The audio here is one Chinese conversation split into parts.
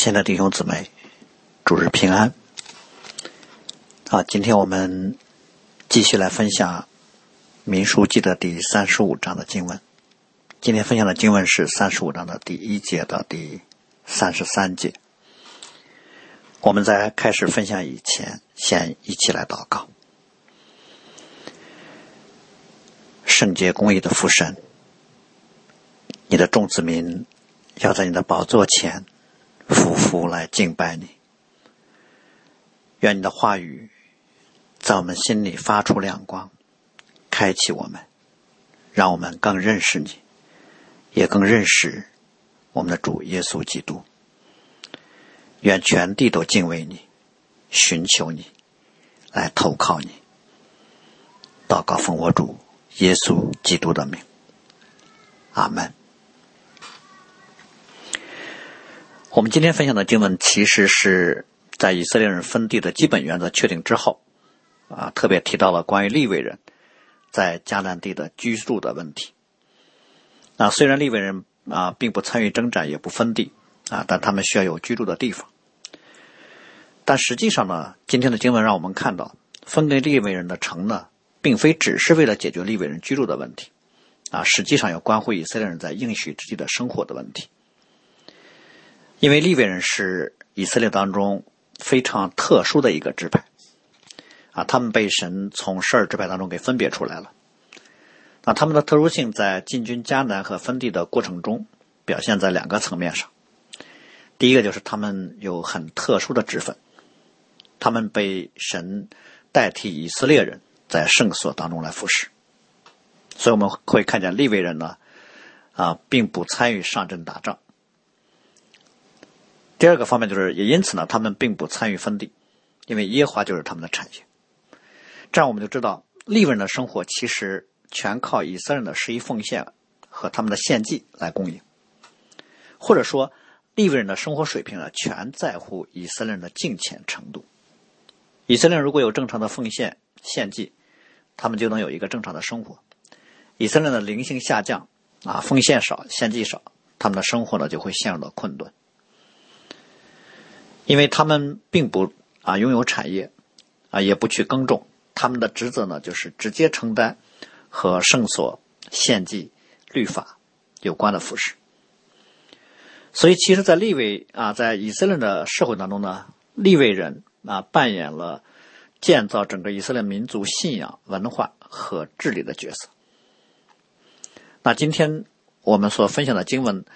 亲爱的弟兄姊妹，主日平安。啊，今天我们继续来分享《民书记》的第三十五章的经文。今天分享的经文是三十五章的第一节到第三十三节。我们在开始分享以前，先一起来祷告。圣洁公义的父神，你的众子民要在你的宝座前。夫妇来敬拜你，愿你的话语在我们心里发出亮光，开启我们，让我们更认识你，也更认识我们的主耶稣基督。愿全地都敬畏你，寻求你，来投靠你。祷告奉我主耶稣基督的名，阿门。我们今天分享的经文，其实是在以色列人分地的基本原则确定之后，啊，特别提到了关于利未人在迦南地的居住的问题。那虽然利未人啊并不参与征战，也不分地啊，但他们需要有居住的地方。但实际上呢，今天的经文让我们看到，分给利未人的城呢，并非只是为了解决利未人居住的问题，啊，实际上要关乎以色列人在应许之地的生活的问题。因为利未人是以色列当中非常特殊的一个支派，啊，他们被神从十二支派当中给分别出来了。那他们的特殊性在进军迦南和分地的过程中，表现在两个层面上。第一个就是他们有很特殊的职分，他们被神代替以色列人在圣所当中来服侍。所以我们会看见利未人呢，啊，并不参与上阵打仗。第二个方面就是，也因此呢，他们并不参与分地，因为耶华就是他们的产业。这样我们就知道，利未人的生活其实全靠以色列人的十一奉献和他们的献祭来供应，或者说，利未人的生活水平呢，全在乎以色列人的敬虔程度。以色列人如果有正常的奉献献祭，他们就能有一个正常的生活。以色列的灵性下降啊，奉献少，献祭少，他们的生活呢就会陷入到困顿。因为他们并不啊拥有产业，啊也不去耕种，他们的职责呢就是直接承担和圣所献祭律法有关的服饰。所以，其实，在立位啊，在以色列的社会当中呢，立位人啊扮演了建造整个以色列民族信仰、文化和治理的角色。那今天我们所分享的经文。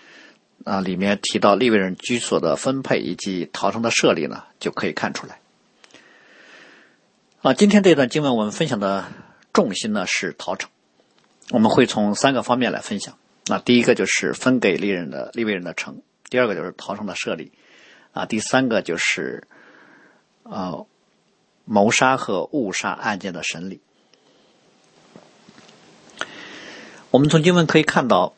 啊，里面提到利未人居所的分配以及逃城的设立呢，就可以看出来。啊，今天这段经文我们分享的重心呢是逃城，我们会从三个方面来分享。那第一个就是分给利人的利未人的城，第二个就是逃城的设立，啊，第三个就是呃谋杀和误杀案件的审理。我们从经文可以看到。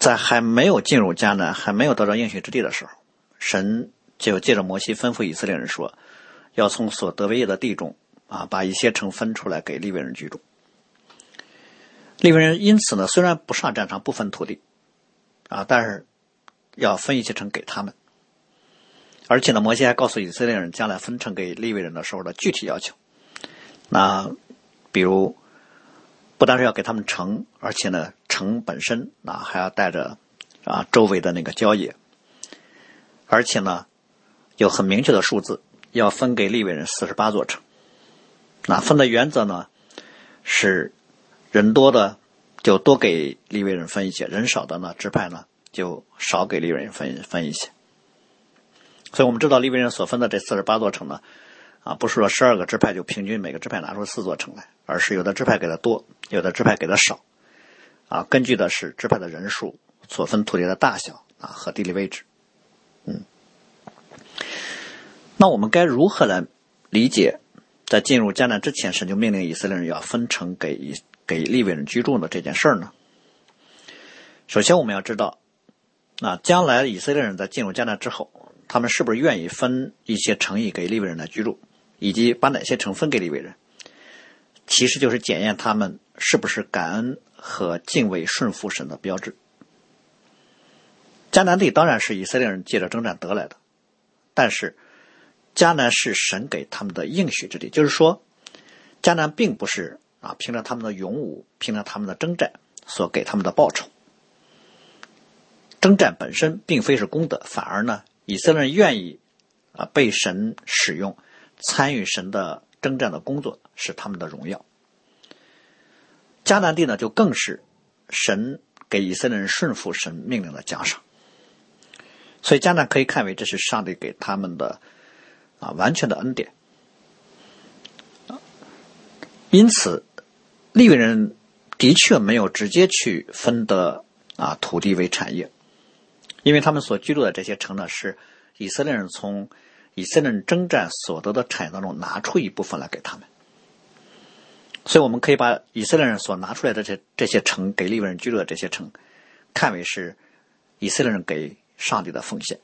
在还没有进入迦南、还没有得到应许之地的时候，神就借着摩西吩咐以色列人说：“要从所得为业的地中啊，把一些城分出来给利未人居住。”利未人因此呢，虽然不上战场、不分土地啊，但是要分一些城给他们。而且呢，摩西还告诉以色列人，将来分城给利未人的时候的具体要求。那比如。不单是要给他们城，而且呢，城本身啊还要带着啊周围的那个郊野，而且呢有很明确的数字，要分给利未人四十八座城。那分的原则呢是人多的就多给利未人分一些，人少的呢支派呢就少给利未人分分一些。所以我们知道利未人所分的这四十八座城呢。啊，不是说十二个支派就平均每个支派拿出四座城来，而是有的支派给的多，有的支派给的少，啊，根据的是支派的人数、所分土地的大小啊和地理位置，嗯，那我们该如何来理解，在进入迦南之前，神就命令以色列人要分城给以给利未人居住的这件事儿呢？首先，我们要知道，那将来以色列人在进入迦南之后，他们是不是愿意分一些城邑给利未人来居住？以及把哪些城分给利未人，其实就是检验他们是不是感恩和敬畏顺服神的标志。迦南地当然是以色列人借着征战得来的，但是迦南是神给他们的应许之地，就是说，迦南并不是啊凭着他们的勇武，凭着他们的征战所给他们的报酬。征战本身并非是功德，反而呢，以色列人愿意啊被神使用，参与神的征战的工作是他们的荣耀。迦南地呢，就更是神给以色列人顺服神命令的奖赏。所以迦南可以看为这是上帝给他们的啊完全的恩典。因此，利未人的确没有直接去分得啊土地为产业。因为他们所居住的这些城呢，是以色列人从以色列人征战所得的产业当中拿出一部分来给他们，所以我们可以把以色列人所拿出来的这这些城给利未人居住的这些城，看为是以色列人给上帝的奉献。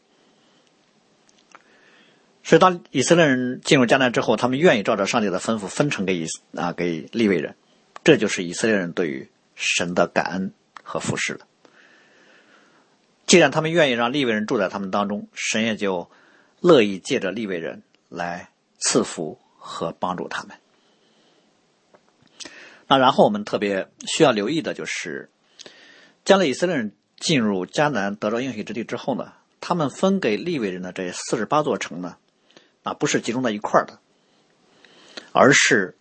所以，当以色列人进入迦南之后，他们愿意照着上帝的吩咐分成给以啊给利未人，这就是以色列人对于神的感恩和服侍了。既然他们愿意让利未人住在他们当中，神也就乐意借着利未人来赐福和帮助他们。那然后我们特别需要留意的就是，将来以色列人进入迦南得着应许之地之后呢，他们分给利未人的这四十八座城呢，啊不是集中在一块儿的，而是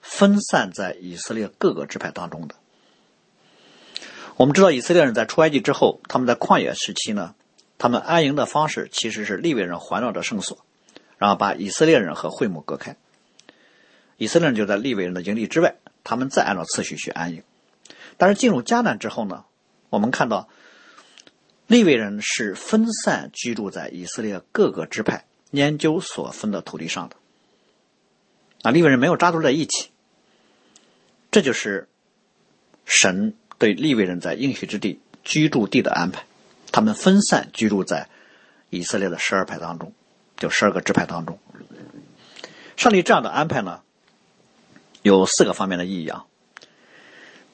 分散在以色列各个支派当中的。我们知道以色列人在出埃及之后，他们在旷野时期呢，他们安营的方式其实是利未人环绕着圣所，然后把以色列人和会幕隔开。以色列人就在利未人的营地之外，他们再按照次序去安营。但是进入迦南之后呢，我们看到利未人是分散居住在以色列各个支派研究所分的土地上的，啊，利未人没有扎堆在一起，这就是神。对利未人在应许之地居住地的安排，他们分散居住在以色列的十二派当中，就十二个支派当中。上帝这样的安排呢，有四个方面的意义啊。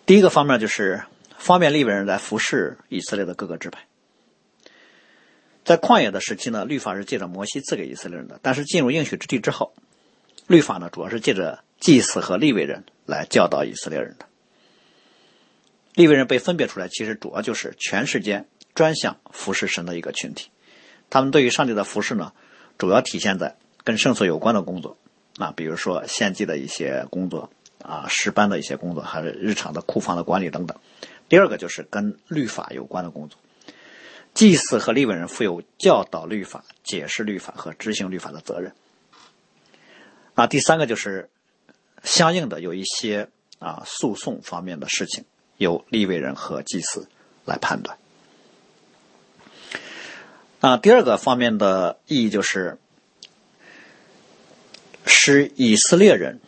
第一个方面就是方便利未人来服侍以色列的各个支派。在旷野的时期呢，律法是借着摩西赐给以色列人的，但是进入应许之地之后，律法呢主要是借着祭司和利未人来教导以色列人的。利未人被分别出来，其实主要就是全世界专项服侍神的一个群体。他们对于上帝的服侍呢，主要体现在跟圣所有关的工作，啊，比如说献祭的一些工作，啊，诗班的一些工作，还是日常的库房的管理等等。第二个就是跟律法有关的工作，祭司和利未人负有教导律法、解释律法和执行律法的责任。啊，第三个就是相应的有一些啊诉讼方面的事情。由立位人和祭司来判断。啊，第二个方面的意义就是，使以色列人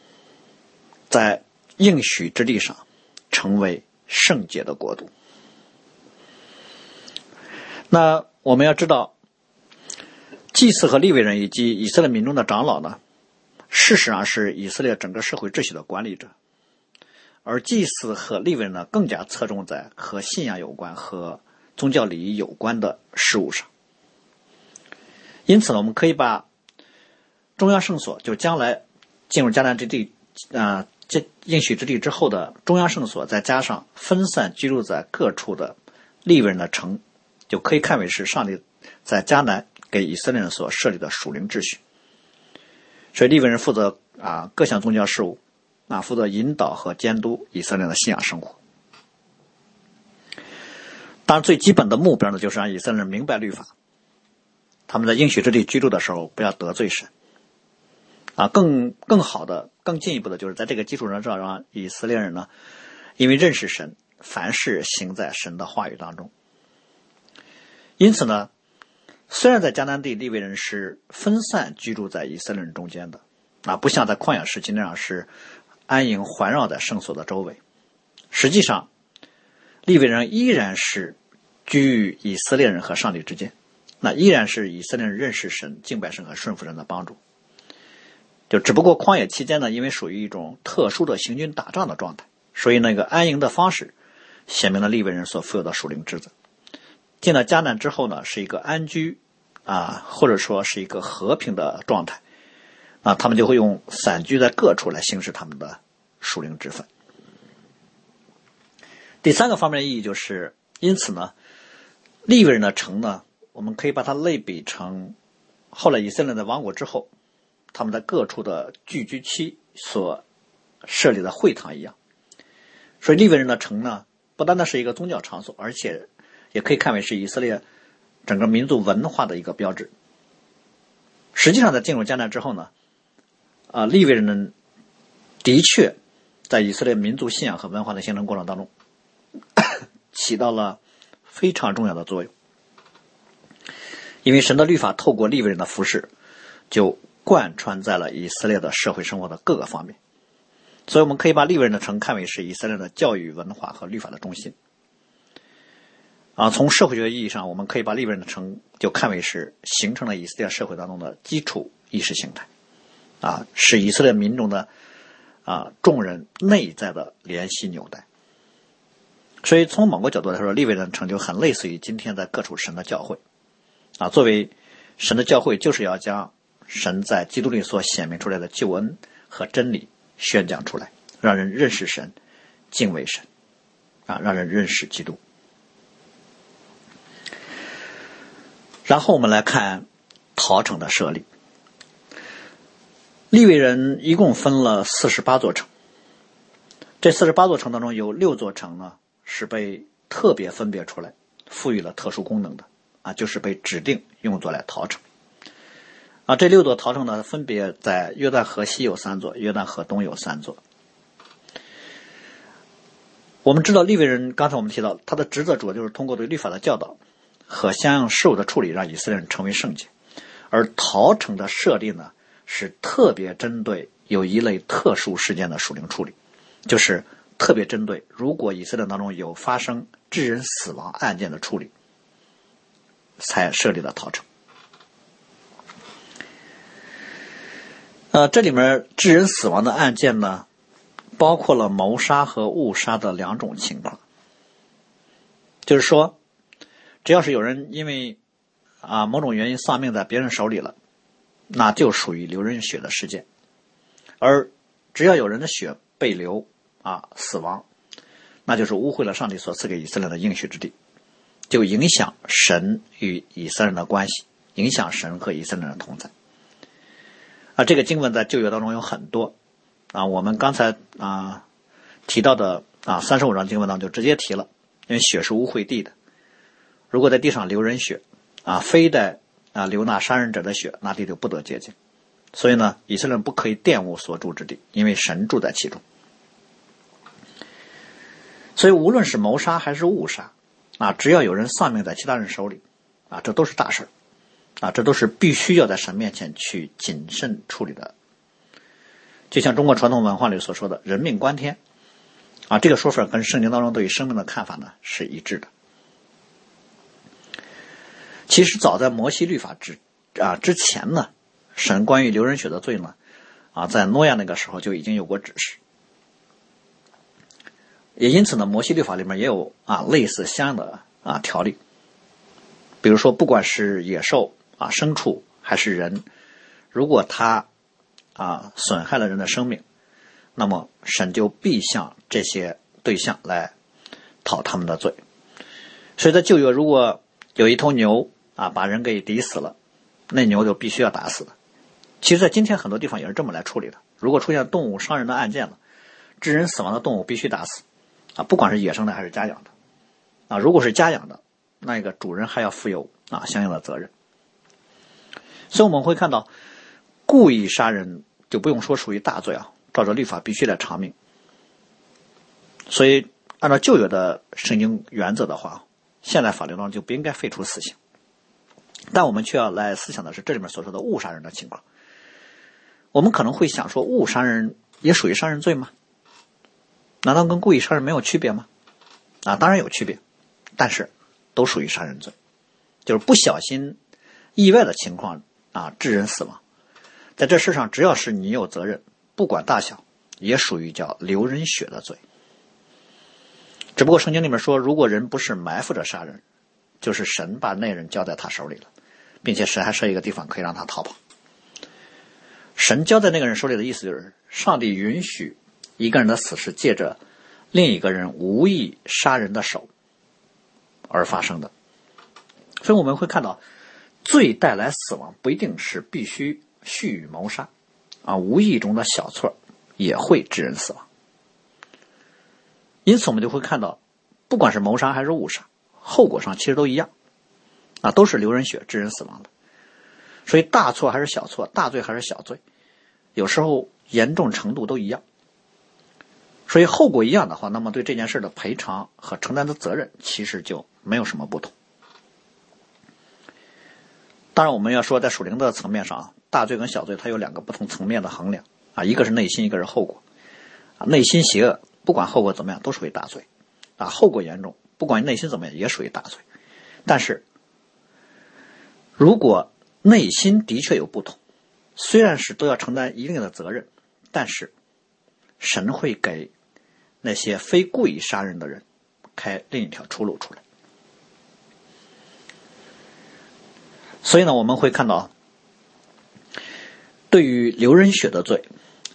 在应许之地上成为圣洁的国度。那我们要知道，祭司和立位人以及以色列民众的长老呢，事实上是以色列整个社会秩序的管理者。而祭司和利未人呢，更加侧重在和信仰有关、和宗教礼仪有关的事物上。因此呢，我们可以把中央圣所，就将来进入迦南之地啊，这应许之地之后的中央圣所，再加上分散居住在各处的利未人的城，就可以看为是上帝在迦南给以色列人所设立的属灵秩序。所以利未人负责啊各项宗教事务。啊，负责引导和监督以色列的信仰生活。当然，最基本的目标呢，就是让以色列人明白律法。他们在应许之地居住的时候，不要得罪神。啊，更更好的、更进一步的，就是在这个基础上，让以色列人呢，因为认识神，凡事行在神的话语当中。因此呢，虽然在迦南地利未人是分散居住在以色列人中间的，啊，不像在旷野时期那样是。安营环绕在圣所的周围，实际上，利未人依然是居于以色列人和上帝之间，那依然是以色列人认识神、敬拜神和顺服神的帮助。就只不过旷野期间呢，因为属于一种特殊的行军打仗的状态，所以那个安营的方式显明了利未人所负有的属灵职责。进了迦南之后呢，是一个安居啊，或者说是一个和平的状态，啊，他们就会用散居在各处来行使他们的属灵之分。第三个方面意义就是，因此呢，利未人的城呢，我们可以把它类比成后来以色列的王国之后，他们在各处的聚居区所设立的会堂一样。所以利未人的城呢，不单单是一个宗教场所，而且也可以看为是以色列。整个民族文化的一个标志。实际上，在进入迦南之后呢，啊，利未人呢，的确在以色列民族信仰和文化的形成过程当中，起到了非常重要的作用。因为神的律法透过利未人的服饰，就贯穿在了以色列的社会生活的各个方面。所以，我们可以把利未人的城看为是以色列的教育、文化和律法的中心。啊，从社会学意义上，我们可以把利未人的城就看为是形成了以色列社会当中的基础意识形态，啊，是以色列民众的啊众人内在的联系纽带。所以，从某个角度来说，利未人的城就很类似于今天在各处神的教会，啊，作为神的教会，就是要将神在基督里所显明出来的救恩和真理宣讲出来，让人认识神，敬畏神，啊，让人认识基督。然后我们来看陶城的设立。利未人一共分了四十八座城，这四十八座城当中有六座城呢是被特别分别出来，赋予了特殊功能的啊，就是被指定用作来陶城。啊，这六座陶城呢，分别在约旦河西有三座，约旦河东有三座。我们知道利未人，刚才我们提到他的职责主要就是通过对律法的教导。和相应事物的处理，让以色列人成为圣洁。而陶城的设立呢，是特别针对有一类特殊事件的属灵处理，就是特别针对如果以色列当中有发生致人死亡案件的处理，才设立了陶城。呃，这里面致人死亡的案件呢，包括了谋杀和误杀的两种情况，就是说。只要是有人因为啊某种原因丧命在别人手里了，那就属于流人血的事件；而只要有人的血被流啊死亡，那就是污秽了上帝所赐给以色列的应许之地，就影响神与以色列人的关系，影响神和以色列人的同在。这个经文在旧约当中有很多啊，我们刚才啊提到的啊三十五章经文当中就直接提了，因为血是污秽地的。如果在地上流人血，啊，非得啊流那杀人者的血，那地就不得洁净。所以呢，以色列人不可以玷污所住之地，因为神住在其中。所以无论是谋杀还是误杀，啊，只要有人丧命在其他人手里，啊，这都是大事啊，这都是必须要在神面前去谨慎处理的。就像中国传统文化里所说的“人命关天”，啊，这个说法跟圣经当中对于生命的看法呢是一致的。其实早在摩西律法之啊之前呢，神关于流人血的罪呢，啊，在诺亚那个时候就已经有过指示。也因此呢，摩西律法里面也有啊类似相应的啊条例。比如说，不管是野兽啊、牲畜还是人，如果他啊损害了人的生命，那么神就必向这些对象来讨他们的罪。所以在旧约，如果有一头牛，啊，把人给抵死了，那牛就必须要打死的。其实，在今天很多地方也是这么来处理的。如果出现动物伤人的案件了，致人死亡的动物必须打死，啊，不管是野生的还是家养的，啊，如果是家养的，那个主人还要负有啊相应的责任。所以我们会看到，故意杀人就不用说属于大罪啊，照着律法必须得偿命。所以，按照旧有的圣经原则的话，现在法律当中就不应该废除死刑。但我们却要来思想的是这里面所说的误杀人的情况。我们可能会想说，误杀人也属于杀人罪吗？难道跟故意杀人没有区别吗？啊，当然有区别，但是都属于杀人罪，就是不小心、意外的情况啊，致人死亡，在这世上只要是你有责任，不管大小，也属于叫流人血的罪。只不过圣经里面说，如果人不是埋伏着杀人。就是神把那人交在他手里了，并且神还设一个地方可以让他逃跑。神交在那个人手里的意思就是，上帝允许一个人的死是借着另一个人无意杀人的手而发生的。所以我们会看到，罪带来死亡不一定是必须蓄意谋杀，啊，无意中的小错也会致人死亡。因此，我们就会看到，不管是谋杀还是误杀，后果上其实都一样，啊，都是流人血、致人死亡的。所以，大错还是小错，大罪还是小罪，有时候严重程度都一样。所以，后果一样的话，那么对这件事的赔偿和承担的责任其实就没有什么不同。当然，我们要说在属灵的层面上啊，大罪跟小罪它有两个不同层面的衡量啊，一个是内心，一个是后果。啊，内心邪恶，不管后果怎么样，都属于大罪；啊，后果严重，不管内心怎么样，也属于大罪。但是，如果内心的确有不同，虽然是都要承担一定的责任，但是神会给那些非故意杀人的人开另一条出路出来。所以呢，我们会看到，对于流人血的罪，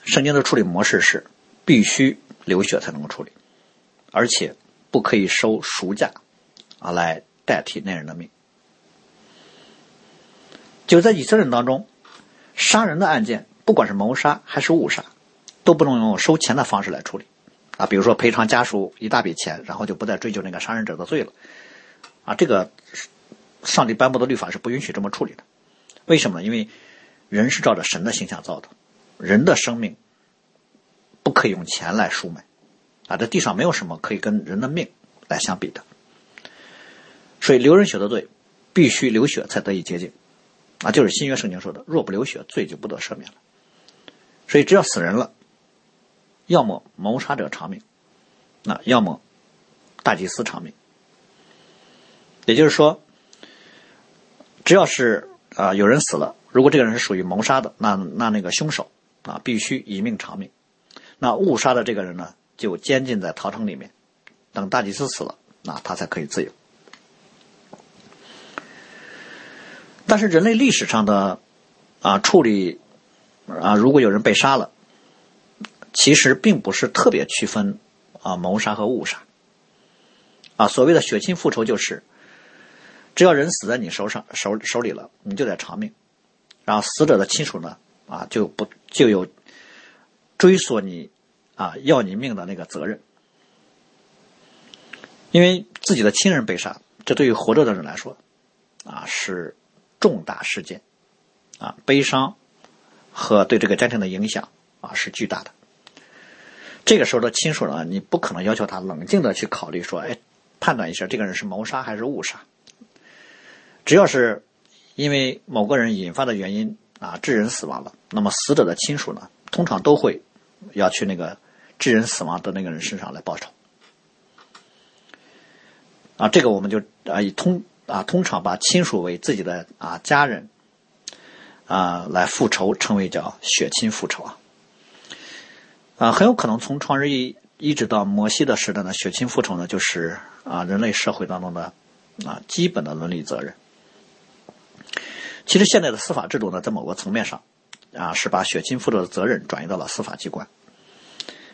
圣经的处理模式是必须流血才能够处理，而且不可以收赎价啊来代替那人的命。就在以色列人当中，杀人的案件，不管是谋杀还是误杀，都不能用收钱的方式来处理啊。比如说赔偿家属一大笔钱，然后就不再追究那个杀人者的罪了啊。这个。上帝颁布的律法是不允许这么处理的，为什么呢？因为人是照着神的形象造的，人的生命不可以用钱来赎买，啊，这地上没有什么可以跟人的命来相比的，所以流人血的罪必须流血才得以洁净，啊，就是新约圣经说的，若不流血，罪就不得赦免了。所以只要死人了，要么谋杀者偿命，那要么大祭司偿命，也就是说。只要是啊有人死了，如果这个人是属于谋杀的，那那那个凶手啊必须以命偿命。那误杀的这个人呢，就监禁在陶城里面，等大祭司死了，那他才可以自由。但是人类历史上的啊处理啊，如果有人被杀了，其实并不是特别区分啊谋杀和误杀啊。所谓的血亲复仇就是。只要人死在你手上手手里了，你就得偿命，然后死者的亲属呢，啊，就不就有追索你啊要你命的那个责任，因为自己的亲人被杀，这对于活着的人来说，啊是重大事件，啊悲伤和对这个家庭的影响啊是巨大的。这个时候的亲属呢，你不可能要求他冷静的去考虑说，哎，判断一下这个人是谋杀还是误杀。只要是因为某个人引发的原因啊致人死亡了，那么死者的亲属呢，通常都会要去那个致人死亡的那个人身上来报仇。啊，这个我们就啊以通啊通常把亲属为自己的啊家人啊来复仇，称为叫血亲复仇啊。啊，很有可能从创世一一直到摩西的时代呢，血亲复仇呢就是啊人类社会当中的啊基本的伦理责任。其实现在的司法制度呢，在某个层面上，啊，是把血亲复仇的责任转移到了司法机关，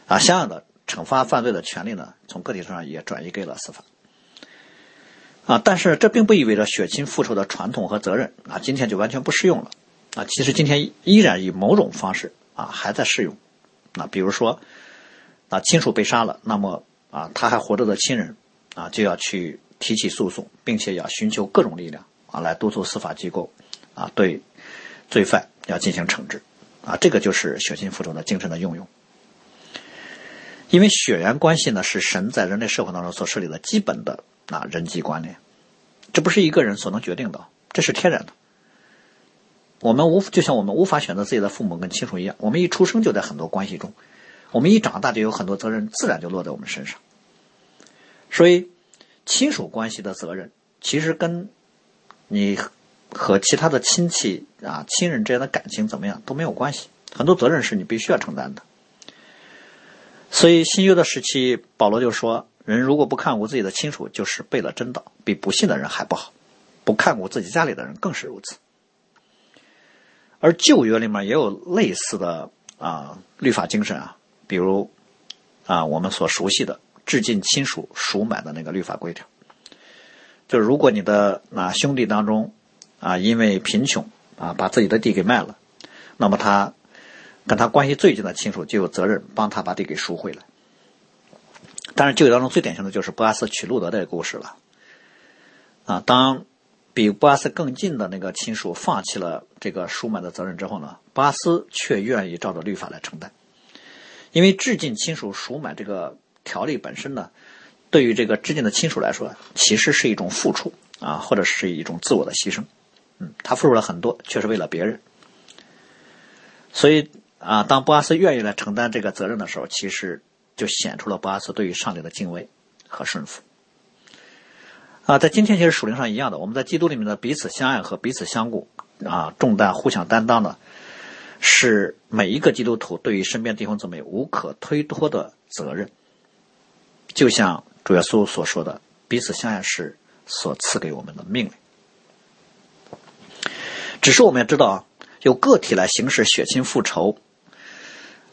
啊，相应的惩罚犯罪的权利呢，从个体上也转移给了司法，啊，但是这并不意味着血亲复仇的传统和责任啊，今天就完全不适用了，啊，其实今天依然以某种方式啊还在适用，啊，比如说，啊，亲属被杀了，那么啊，他还活着的亲人啊，就要去提起诉讼，并且要寻求各种力量啊，来督促司法机构。啊，对罪犯要进行惩治，啊，这个就是血亲复仇的精神的运用。因为血缘关系呢，是神在人类社会当中所设立的基本的啊人际关联，这不是一个人所能决定的，这是天然的。我们无就像我们无法选择自己的父母跟亲属一样，我们一出生就在很多关系中，我们一长大就有很多责任，自然就落在我们身上。所以，亲属关系的责任其实跟你。和其他的亲戚啊、亲人之间的感情怎么样都没有关系，很多责任是你必须要承担的。所以新约的时期，保罗就说：“人如果不看顾自己的亲属，就是背了真道，比不信的人还不好。”不看顾自己家里的人更是如此。而旧约里面也有类似的啊律法精神啊，比如啊我们所熟悉的致敬亲属赎买的那个律法规条，就是如果你的啊兄弟当中啊因为贫穷啊把自己的地给卖了，那么他跟他关系最近的亲属就有责任帮他把地给赎回来。但是旧约当中最典型的就是波阿斯娶路德这个故事了，啊，当比波阿斯更近的那个亲属放弃了这个赎买的责任之后呢，波阿斯却愿意照着律法来承担，因为致敬亲属赎买这个条例本身呢，对于这个致敬的亲属来说，其实是一种付出啊，或者是一种自我的牺牲，嗯，他付出了很多，却是为了别人，所以啊，当波阿斯愿意来承担这个责任的时候，其实。就显出了波阿斯对于上帝的敬畏和顺服啊，在今天其实属灵上一样的，我们在基督里面的彼此相爱和彼此相顾啊，重担互相担当的，是每一个基督徒对于身边弟兄姊妹无可推脱的责任。就像主耶稣所说的，彼此相爱是所赐给我们的命令。只是我们要知道啊，由个体来行使血亲复仇，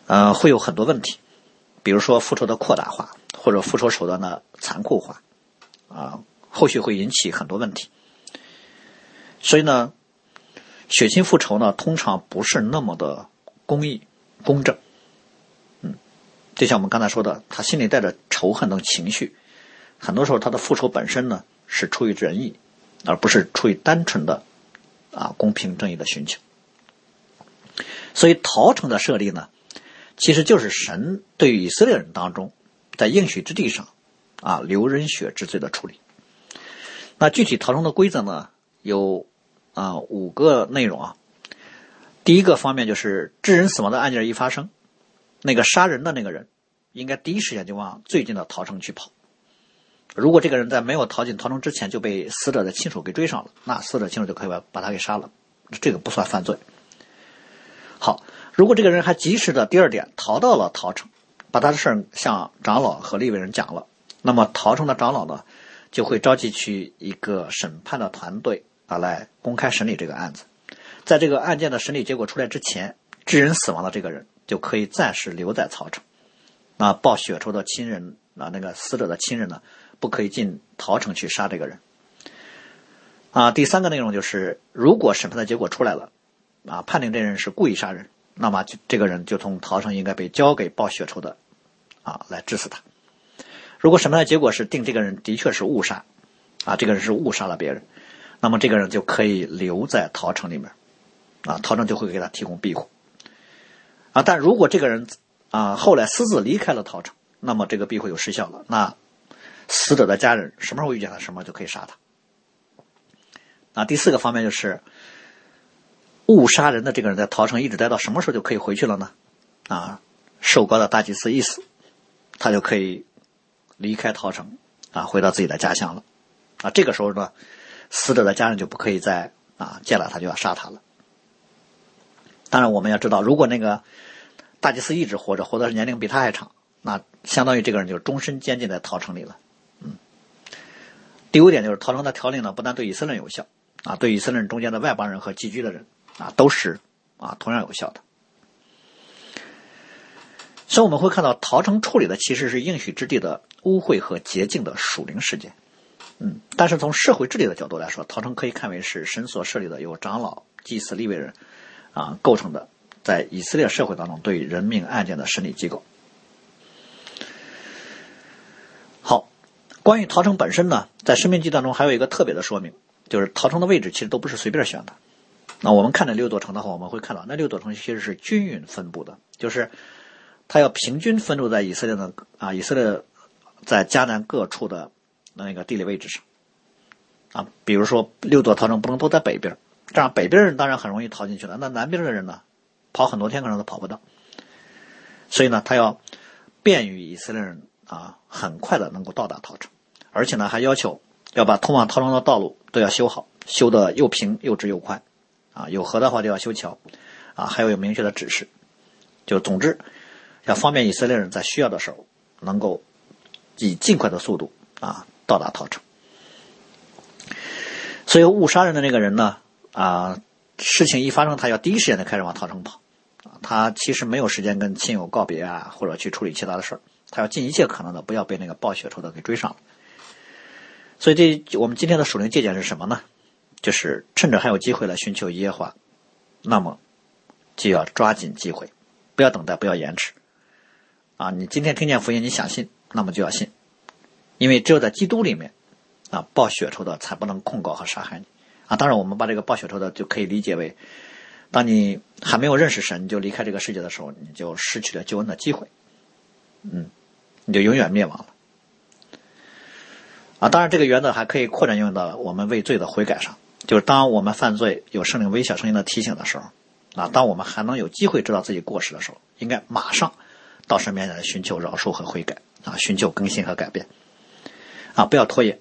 呃，会有很多问题。比如说复仇的扩大化，或者复仇手段的残酷化，啊，后续会引起很多问题。所以呢，血亲复仇呢，通常不是那么的公义、公正。嗯，就像我们刚才说的，他心里带着仇恨的情绪，很多时候他的复仇本身呢是出于仁义，而不是出于单纯的啊公平正义的寻求。所以逃城的设立呢。其实就是神对于以色列人当中，在应许之地上，啊流人血之罪的处理。那具体逃生的规则呢，有啊五个内容啊。第一个方面就是致人死亡的案件一发生，那个杀人的那个人应该第一时间就往最近的逃城去跑。如果这个人在没有逃进逃城之前就被死者的亲属给追上了，那死者亲属就可以把把他给杀了，这个不算犯罪。好。如果这个人还及时的第二点逃到了陶城，把他的事儿向长老和立委人讲了，那么陶城的长老呢，就会召集去一个审判的团队啊，来公开审理这个案子。在这个案件的审理结果出来之前，致人死亡的这个人就可以暂时留在曹城。那报血仇的亲人啊，那个死者的亲人呢，不可以进陶城去杀这个人。啊，第三个内容就是，如果审判的结果出来了，啊，判定这人是故意杀人。那么，就这个人就从陶城应该被交给报血仇的，啊，来治死他。如果审判的结果是定这个人的确是误杀，啊，这个人是误杀了别人，那么这个人就可以留在陶城里面，啊，陶城就会给他提供庇护。啊，但如果这个人啊后来私自离开了陶城，那么这个庇护就失效了。那死者的家人什么时候遇见他，什么就可以杀他。那第四个方面就是。误杀人的这个人在逃城一直待到什么时候就可以回去了呢？啊，受高的大祭司一死，他就可以离开逃城，啊，回到自己的家乡了。啊，这个时候呢，死者的家人就不可以再啊见了他就要杀他了。当然，我们要知道，如果那个大祭司一直活着，活的年龄比他还长，那相当于这个人就终身监禁在逃城里了。第五点就是逃城的条例呢，不但对以色列有效，啊，对以色列中间的外邦人和寄居的人。啊，都是啊，同样有效的。所以我们会看到，逃城处理的其实是应许之地的污秽和洁净的属灵事件。嗯，但是从社会治理的角度来说，逃城可以看为是神所设立的由长老、祭司、立位人啊构成的，在以色列社会当中对人命案件的审理机构。好，关于逃城本身呢，在生命记当中还有一个特别的说明，就是逃城的位置其实都不是随便选的。那我们看这六座城的话，我们会看到那六座城其实是均匀分布的，就是它要平均分布在以色列的啊，以色列在迦南各处的那个地理位置上啊。比如说六座逃城不能都在北边，这样北边人当然很容易逃进去了，那南边的人呢，跑很多天可能都跑不到。所以呢，他要便于以色列人啊，很快的能够到达逃城，而且呢，还要求要把通往逃城的道路都要修好，修得又平又直又宽。啊，有河的话就要修桥，啊，还有有明确的指示，就总之要方便以色列人在需要的时候能够以尽快的速度啊到达陶城。所以误杀人的那个人呢，啊，事情一发生，他要第一时间就开始往逃城跑，他其实没有时间跟亲友告别啊，或者去处理其他的事儿，他要尽一切可能的不要被那个报血仇的给追上。所以这我们今天的属灵借鉴是什么呢？就是趁着还有机会来寻求耶和华，那么就要抓紧机会，不要等待，不要延迟。啊，你今天听见福音，你想信，那么就要信，因为只有在基督里面，啊，报血仇的才不能控告和杀害你。啊，当然我们把这个报血仇的就可以理解为，当你还没有认识神你就离开这个世界的时候，你就失去了救恩的机会，嗯，你就永远灭亡了。啊，当然，这个原则还可以扩展用到我们畏罪的悔改上。就是当我们犯罪有圣灵微小声音的提醒的时候，啊，当我们还能有机会知道自己过失的时候，应该马上到神面前来寻求饶恕和悔改，啊，寻求更新和改变，啊，不要拖延，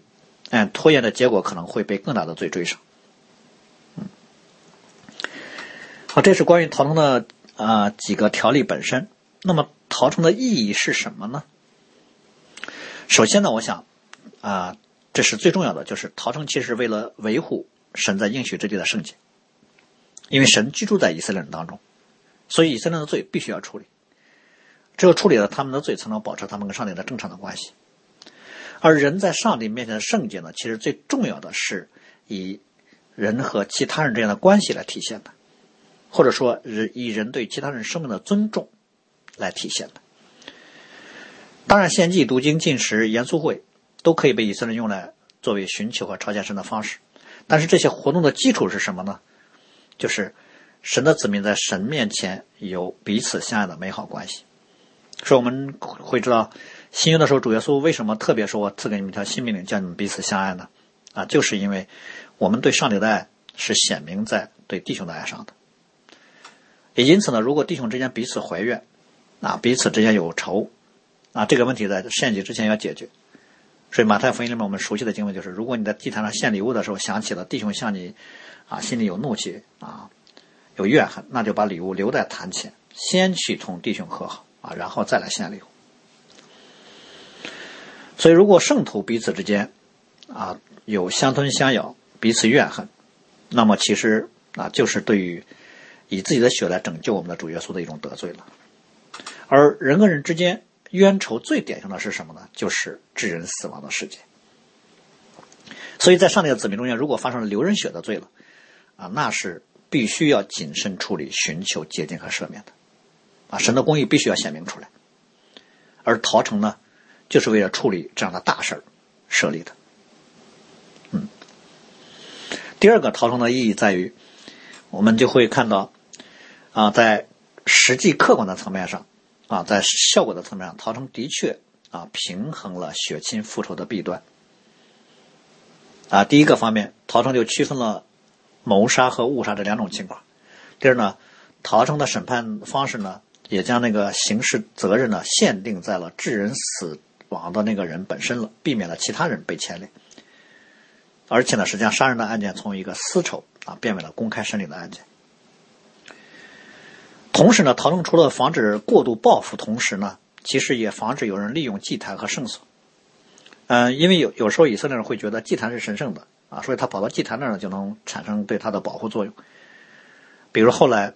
嗯，拖延的结果可能会被更大的罪追上。好，这是关于逃城的啊几个条例本身。那么逃城的意义是什么呢？首先呢，我想。啊，这是最重要的，就是逃城其实为了维护神在应许之地的圣洁，因为神居住在以色列人当中，所以以色列人的罪必须要处理，只有处理了他们的罪，才能保持他们跟上帝的正常的关系。而人在上帝面前的圣洁呢，其实最重要的是以人和其他人之间的关系来体现的，或者说人以人对其他人生命的尊重来体现的。当然，献祭、读经、进食、严肃会。都可以被以色列人用来作为寻求和朝见神的方式，但是这些活动的基础是什么呢？就是神的子民在神面前有彼此相爱的美好关系。所以我们会知道新约的时候，主耶稣为什么特别说我赐给你们一条新命令，叫你们彼此相爱呢？啊，就是因为我们对上帝的爱是显明在对弟兄的爱上的。也因此呢，如果弟兄之间彼此怀怨，啊，彼此之间有仇，啊，这个问题在献祭之前要解决。所以马太福音里面我们熟悉的经文就是：如果你在祭坛上献礼物的时候想起了弟兄向你啊心里有怒气啊有怨恨，那就把礼物留在坛前，先去同弟兄和好啊，然后再来献礼物。所以，如果圣徒彼此之间啊有相吞相咬、彼此怨恨，那么其实啊就是对于以自己的血来拯救我们的主耶稣的一种得罪了。而人跟人之间。冤仇最典型的是什么呢？就是致人死亡的事件。所以在上帝的子民中间，如果发生了流人血的罪了，啊，那是必须要谨慎处理，寻求洁净和赦免的，啊，神的公义必须要显明出来。而逃城呢，就是为了处理这样的大事儿设立的。嗯，第二个逃城的意义在于，我们就会看到，啊，在实际客观的层面上。啊，在效果的层面上，逃城的确啊平衡了血亲复仇的弊端。啊，第一个方面，逃城就区分了谋杀和误杀这两种情况。第二呢，逃城的审判方式呢，也将那个刑事责任呢限定在了致人死亡的那个人本身了，避免了其他人被牵连。而且呢，实际上杀人的案件从一个私仇啊变为了公开审理的案件。同时呢，逃城除了防止过度报复，同时呢，其实也防止有人利用祭坛和圣所。嗯，因为有有时候以色列人会觉得祭坛是神圣的啊，所以他跑到祭坛那儿，就能产生对他的保护作用。比如后来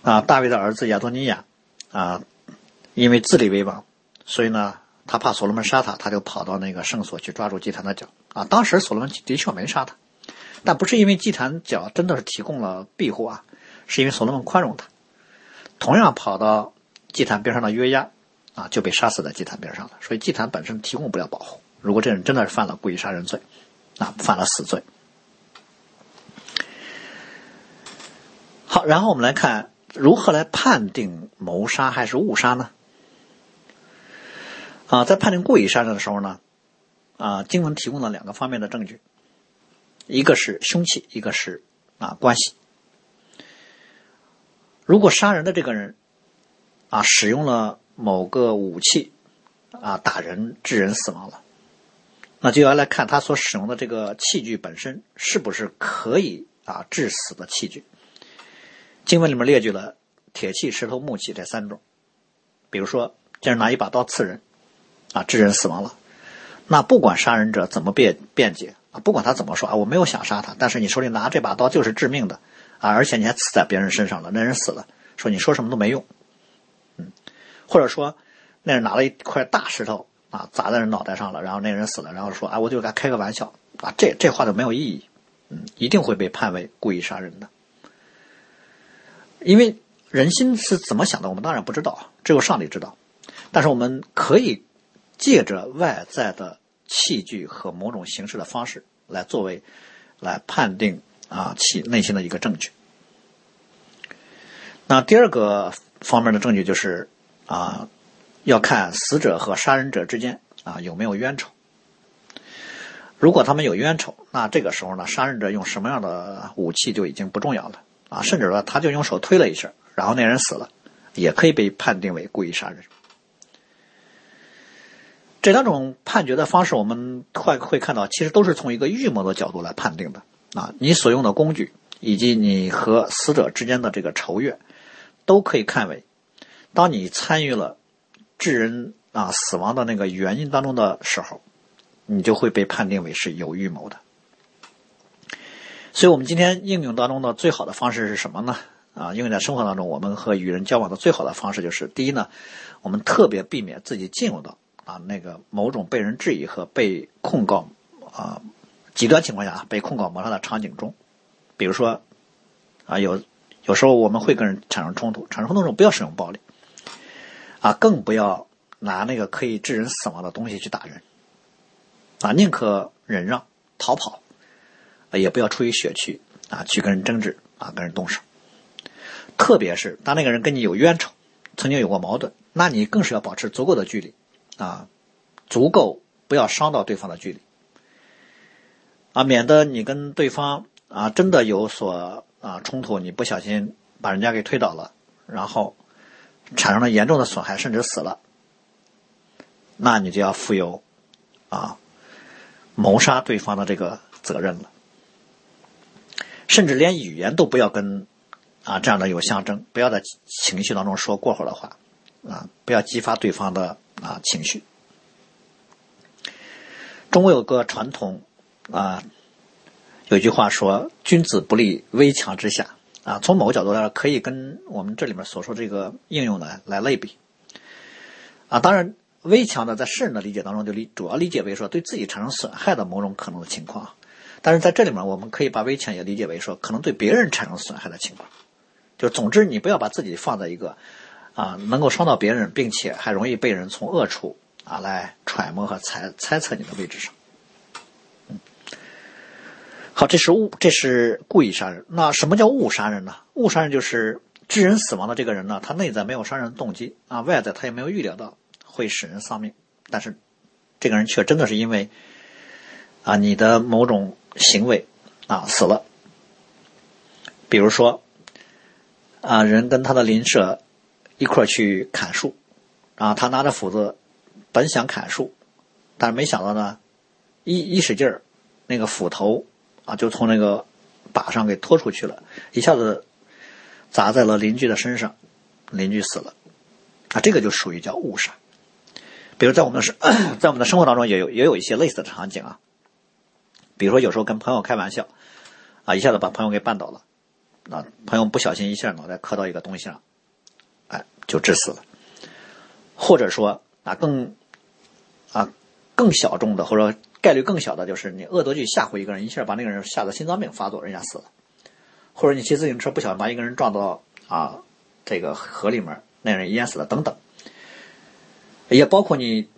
啊，大卫的儿子亚多尼亚啊，因为自立为王，所以呢，他怕所罗门杀他，他就跑到那个圣所去抓住祭坛的脚啊。当时所罗门的确没杀他，但不是因为祭坛脚真的是提供了庇护啊，是因为所罗门宽容他。同样跑到祭坛边上的约押，啊，就被杀死在祭坛边上了。所以祭坛本身提供不了保护。如果这人真的是犯了故意杀人罪，啊，犯了死罪。好，然后我们来看如何来判定谋杀还是误杀呢？啊，在判定故意杀人的时候呢，啊，经文提供了两个方面的证据，一个是凶器，一个是啊关系。如果杀人的这个人，啊，使用了某个武器，啊，打人致人死亡了，那就要来看他所使用的这个器具本身是不是可以啊致死的器具。经文里面列举了铁器、石头、木器这三种。比如说，这人拿一把刀刺人，啊，致人死亡了，那不管杀人者怎么辩辩解，啊，不管他怎么说啊，我没有想杀他，但是你手里拿这把刀就是致命的啊，而且你还刺在别人身上了，那人死了，说你说什么都没用，嗯，或者说那人拿了一块大石头啊砸在人脑袋上了，然后那人死了，然后说啊，我就给他开个玩笑啊，这这话就没有意义，嗯，一定会被判为故意杀人的，因为人心是怎么想的，我们当然不知道，只有上帝知道。但是我们可以借着外在的器具和某种形式的方式来作为来判定啊其内心的一个证据。那第二个方面的证据就是啊要看死者和杀人者之间啊有没有冤仇。如果他们有冤仇，那这个时候呢，杀人者用什么样的武器就已经不重要了啊，甚至说他就用手推了一下，然后那人死了，也可以被判定为故意杀人。这两种判决的方式，我们会会看到，其实都是从一个预谋的角度来判定的啊。你所用的工具，以及你和死者之间的这个仇怨，都可以看为，当你参与了致人啊死亡的那个原因当中的时候，你就会被判定为是有预谋的。所以，我们今天应用当中的最好的方式是什么呢？啊，应用在生活当中，我们和与人交往的最好的方式就是：第一呢，我们特别避免自己进入到。啊，那个某种被人质疑和被控告啊，极端情况下啊，被控告谋杀的场景中，比如说啊，有有时候我们会跟人产生冲突，产生冲突时候不要使用暴力啊，更不要拿那个可以致人死亡的东西去打人啊，宁可忍让逃跑，也不要出于血气啊去跟人争执啊，跟人动手。特别是当那个人跟你有冤仇，曾经有过矛盾，那你更是要保持足够的距离。啊，足够不要伤到对方的距离，啊，免得你跟对方啊真的有所啊冲突，你不小心把人家给推倒了，然后产生了严重的损害，甚至死了，那你就要负有啊谋杀对方的这个责任了，甚至连语言都不要跟啊这样的有相争，不要在情绪当中说过火的话，啊，不要激发对方的。啊，情绪。中国有个传统，啊，有句话说：“君子不立危墙之下。”啊，从某个角度来说，可以跟我们这里面所说这个应用呢来类比。啊，当然，危墙呢，在世人的理解当中，就理主要理解为说对自己产生损害的某种可能的情况。但是在这里面，我们可以把危墙也理解为说可能对别人产生损害的情况。就总之，你不要把自己放在一个。啊，能够伤到别人，并且还容易被人从恶处啊来揣摩和猜猜测你的位置上。好，这是误，这是故意杀人。那什么叫误杀人呢？误杀人就是致人死亡的这个人呢，他内在没有杀人的动机啊，外在他也没有预料到会使人丧命，但是这个人却真的是因为啊你的某种行为啊死了。比如说啊，人跟他的邻舍。一块去砍树，啊，他拿着斧子，本想砍树，但是没想到呢，一一使劲儿，那个斧头啊，就从那个把上给拖出去了，一下子砸在了邻居的身上，邻居死了，啊，这个就属于叫误杀。比如在我们的生，在我们的生活当中也有也有一些类似的场景啊，比如说有时候跟朋友开玩笑，啊，一下子把朋友给绊倒了，啊，朋友不小心一下脑袋磕到一个东西上。哎就致死了，或者说啊更啊更小众的，或者概率更小的，就是你恶作剧吓唬一个人，一下把那个人吓得心脏病发作，人家死了；或者你骑自行车不小心把一个人撞到啊这个河里面，那人淹死了，等等。也包括你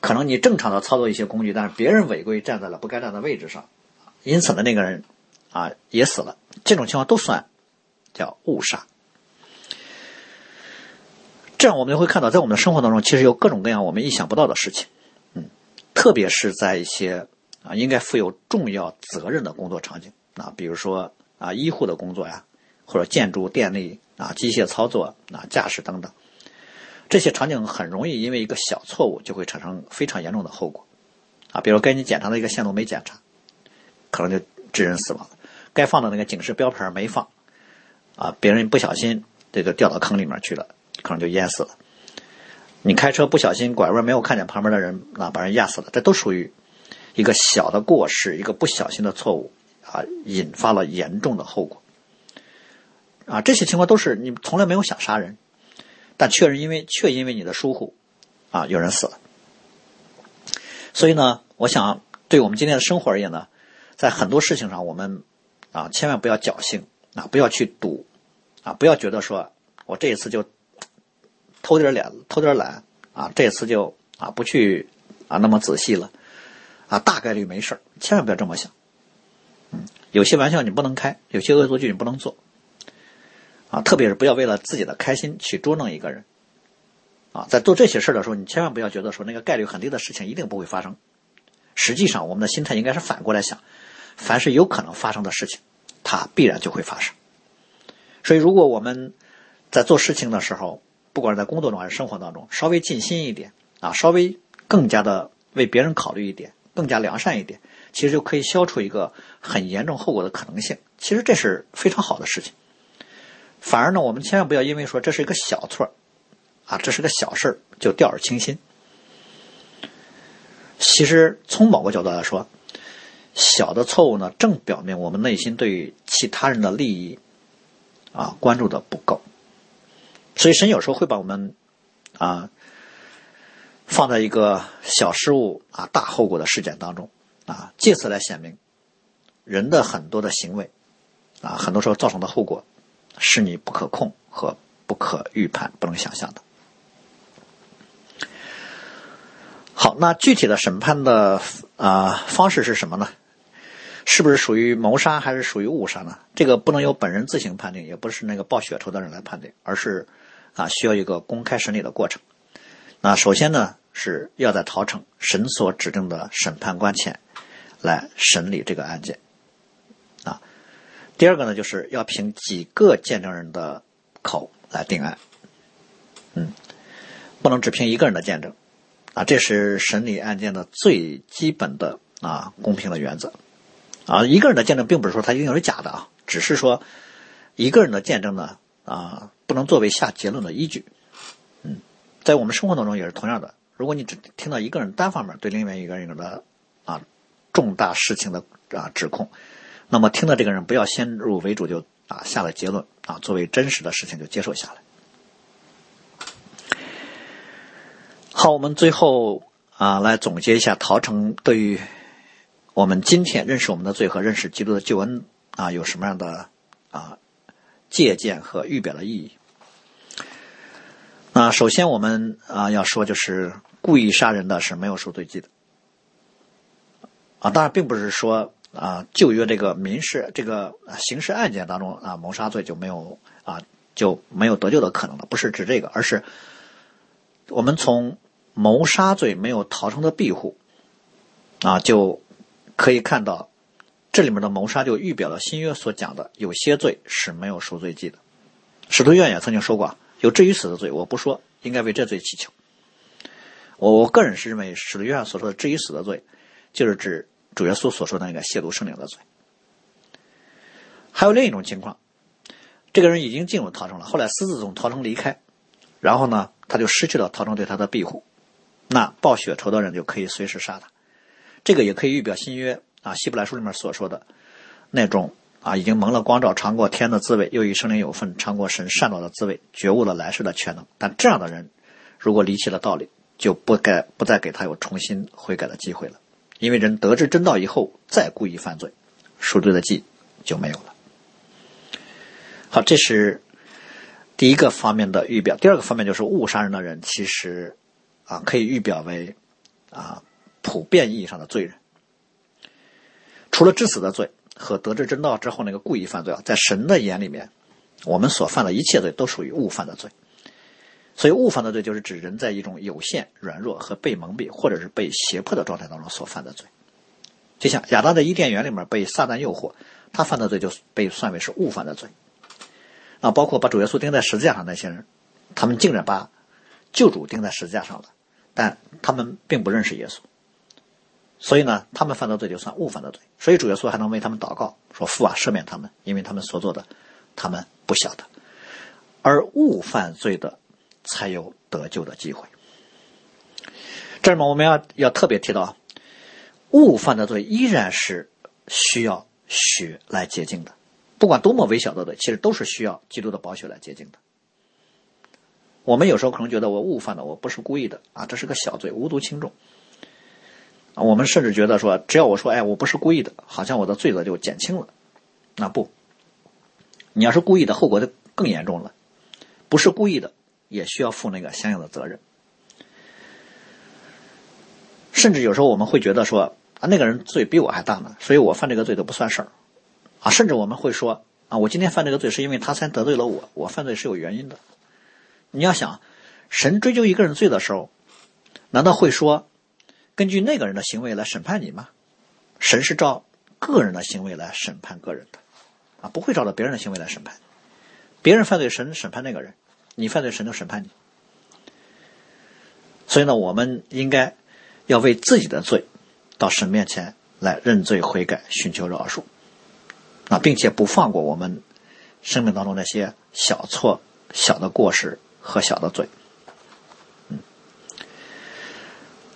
可能你正常的操作一些工具，但是别人违规站在了不该站的位置上，因此呢那个人啊也死了，这种情况都算叫误杀。这样我们就会看到，在我们的生活当中，其实有各种各样我们意想不到的事情，特别是在一些啊应该负有重要责任的工作场景啊，比如说啊医护的工作呀，或者建筑、电力啊、机械操作啊、驾驶等等，这些场景很容易因为一个小错误就会产生非常严重的后果啊，比如该你检查的一个线路没检查，可能就致人死亡；该放的那个警示标牌没放啊，别人不小心这个掉到坑里面去了。可能就淹死了。你开车不小心拐弯，没有看见旁边的人，啊，把人压死了。这都属于一个小的过失，一个不小心的错误啊，引发了严重的后果。啊，这些情况都是你从来没有想杀人，但确实因为却因为你的疏忽，啊，有人死了。所以呢，我想对我们今天的生活而言呢，在很多事情上，我们啊，千万不要侥幸啊，不要去赌啊，不要觉得说我这一次就偷点脸，偷点懒啊，这次就啊不去啊那么仔细了啊，大概率没事千万不要这么想。嗯，有些玩笑你不能开，有些恶作剧你不能做。啊，特别是不要为了自己的开心去捉弄一个人，啊，在做这些事的时候，你千万不要觉得说那个概率很低的事情一定不会发生。实际上，我们的心态应该是反过来想，凡是有可能发生的事情，它必然就会发生。所以，如果我们在做事情的时候，不管是在工作中还是生活当中，稍微尽心一点，啊，稍微更加的为别人考虑一点，更加良善一点，其实就可以消除一个很严重后果的可能性。其实这是非常好的事情。反而呢，我们千万不要因为说这是一个小错啊，这是个小事就掉以轻心。其实从某个角度来说，小的错误呢，正表明我们内心对于其他人的利益啊关注的不够。所以神有时候会把我们啊放在一个小失误啊大后果的事件当中啊，借此来显明人的很多的行为啊，很多时候造成的后果。是你不可控和不可预判、不能想象的。好，那具体的审判的啊方式是什么呢？是不是属于谋杀还是属于误杀呢？这个不能由本人自行判定，也不是那个报血仇的人来判定，而是啊需要一个公开审理的过程。那首先呢是要在陶城神所指定的审判官前来审理这个案件。啊第二个呢，就是要凭几个见证人的口来定案，嗯，不能只凭一个人的见证，啊，这是审理案件的最基本的啊公平的原则，啊，一个人的见证并不是说他一定是假的啊，只是说一个人的见证呢啊不能作为下结论的依据，嗯，在我们生活当中也是同样的，如果你只听到一个人单方面对另外一个人的啊重大事情的啊指控。那么听的这个人不要先入为主就啊下了结论啊作为真实的事情就接受下来。好，我们最后啊来总结一下陶成对于我们今天认识我们的罪和认识基督的救恩啊有什么样的啊借鉴和预表的意义。那首先我们啊要说就是故意杀人的是没有受罪记的啊，当然并不是说。啊，旧约这个民事、这个刑事案件当中啊，谋杀罪就没有啊，就没有得救的可能了。不是指这个，而是我们从谋杀罪没有逃生的庇护啊，就可以看到这里面的谋杀就预表了新约所讲的有些罪是没有赎罪记的。使徒约翰也曾经说过，有至于死的罪，我不说，应该为这罪祈求。我我个人是认为，使徒约翰所说的至于死的罪，就是指。主耶稣所说的那个亵渎圣灵的罪，还有另一种情况，这个人已经进入逃城了，后来私自从逃城离开，然后呢，他就失去了逃城对他的庇护，那报血仇的人就可以随时杀他，这个也可以预表新约啊希伯来书里面所说的那种啊已经蒙了光照，尝过天的滋味，又与圣灵有份，尝过神善道的滋味，觉悟了来世的全能，但这样的人如果离弃了道理，就不该不再给他有重新悔改的机会了。因为人得知真道以后，再故意犯罪，赎罪的记就没有了。好，这是第一个方面的预表。第二个方面就是误杀人的人，其实啊可以预表为啊普遍意义上的罪人。除了致死的罪和得知真道之后那个故意犯罪啊，在神的眼里面，我们所犯的一切罪都属于误犯的罪。所以，误犯的罪就是指人在一种有限、软弱和被蒙蔽，或者是被胁迫的状态当中所犯的罪。就像亚当在伊甸园里面被撒旦诱惑，他犯的罪就被算为是误犯的罪。啊，包括把主耶稣钉在十字架上那些人，他们竟然把救主钉在十字架上了，但他们并不认识耶稣，所以呢，他们犯的罪就算误犯的罪。所以主耶稣还能为他们祷告，说父啊，赦免他们，因为他们所做的，他们不晓得。而误犯罪的。才有得救的机会。这儿嘛，我们要要特别提到，误犯的罪依然是需要血来洁净的，不管多么微小的罪，其实都是需要基督的宝血来洁净的。我们有时候可能觉得我误犯的，我不是故意的啊，这是个小罪，无足轻重。我们甚至觉得说，只要我说，哎，我不是故意的，好像我的罪责就减轻了。那不，你要是故意的，后果就更严重了。不是故意的，也需要负那个相应的责任。甚至有时候我们会觉得说，啊，那个人罪比我还大呢，所以我犯这个罪都不算事儿。啊，甚至我们会说，啊，我今天犯这个罪是因为他才得罪了我，我犯罪是有原因的。你要想，神追究一个人罪的时候，难道会说，根据那个人的行为来审判你吗？神是照个人的行为来审判个人的，啊，不会照着别人的行为来审判。别人犯罪，神审判那个人；你犯罪，神就审判你。所以呢，我们应该要为自己的罪到神面前来认罪悔改，寻求饶恕，啊，并且不放过我们生命当中那些小错、小的过失。和小的罪，嗯，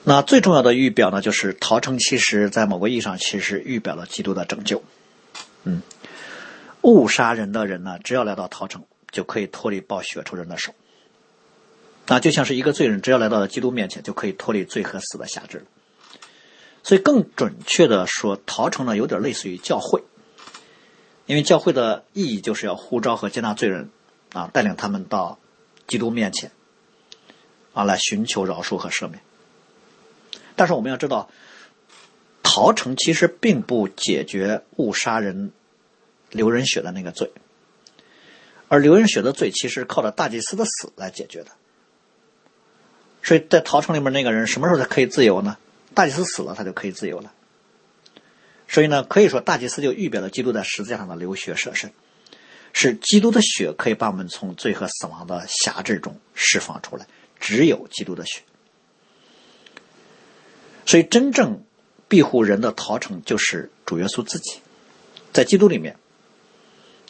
那最重要的预表呢，就是陶城，其实在某个意义上，其实预表了基督的拯救。嗯，误杀人的人呢，只要来到陶城，就可以脱离报血仇人的手。那就像是一个罪人，只要来到了基督面前，就可以脱离罪和死的辖制。所以，更准确的说，逃城呢，有点类似于教会，因为教会的意义就是要呼召和接纳罪人，啊，带领他们到。基督面前，啊，来寻求饶恕和赦免。但是我们要知道，逃城其实并不解决误杀人、流人血的那个罪，而流人血的罪其实靠着大祭司的死来解决的。所以在逃城里面那个人什么时候才可以自由呢？大祭司死了，他就可以自由了。所以呢，可以说大祭司就预表了基督在十字架上的流血舍身。是基督的血可以把我们从罪和死亡的辖制中释放出来，只有基督的血。所以，真正庇护人的逃城就是主耶稣自己。在基督里面，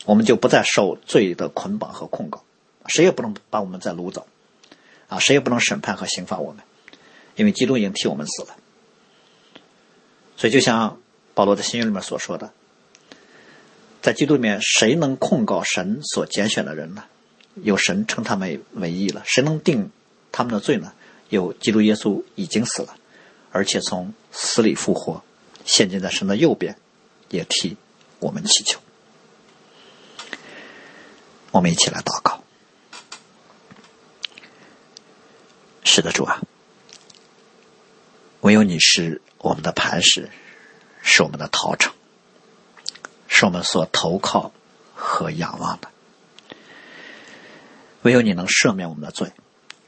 我们就不再受罪的捆绑和控告，谁也不能把我们再掳走，啊，谁也不能审判和刑罚我们，因为基督已经替我们死了。所以，就像保罗在新约里面所说的。在基督里面，谁能控告神所拣选的人呢？有神称他们为义了。谁能定他们的罪呢？有基督耶稣已经死了，而且从死里复活，现今在神的右边，也替我们祈求。我们一起来祷告。是的，主啊，唯有你是我们的磐石，是我们的逃城。是我们所投靠和仰望的，唯有你能赦免我们的罪，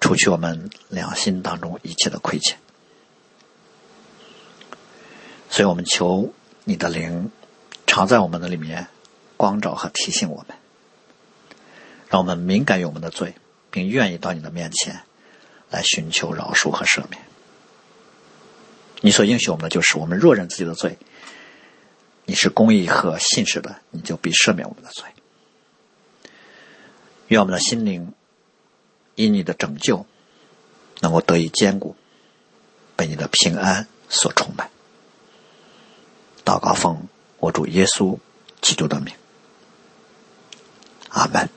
除去我们良心当中一切的亏欠。所以我们求你的灵常在我们的里面光照和提醒我们，让我们敏感于我们的罪，并愿意到你的面前来寻求饶恕和赦免。你所应许我们的就是，我们若认自己的罪。你是公义和信实的，你就必赦免我们的罪。愿我们的心灵因你的拯救能够得以坚固，被你的平安所充满。祷告奉我主耶稣基督的名，阿门。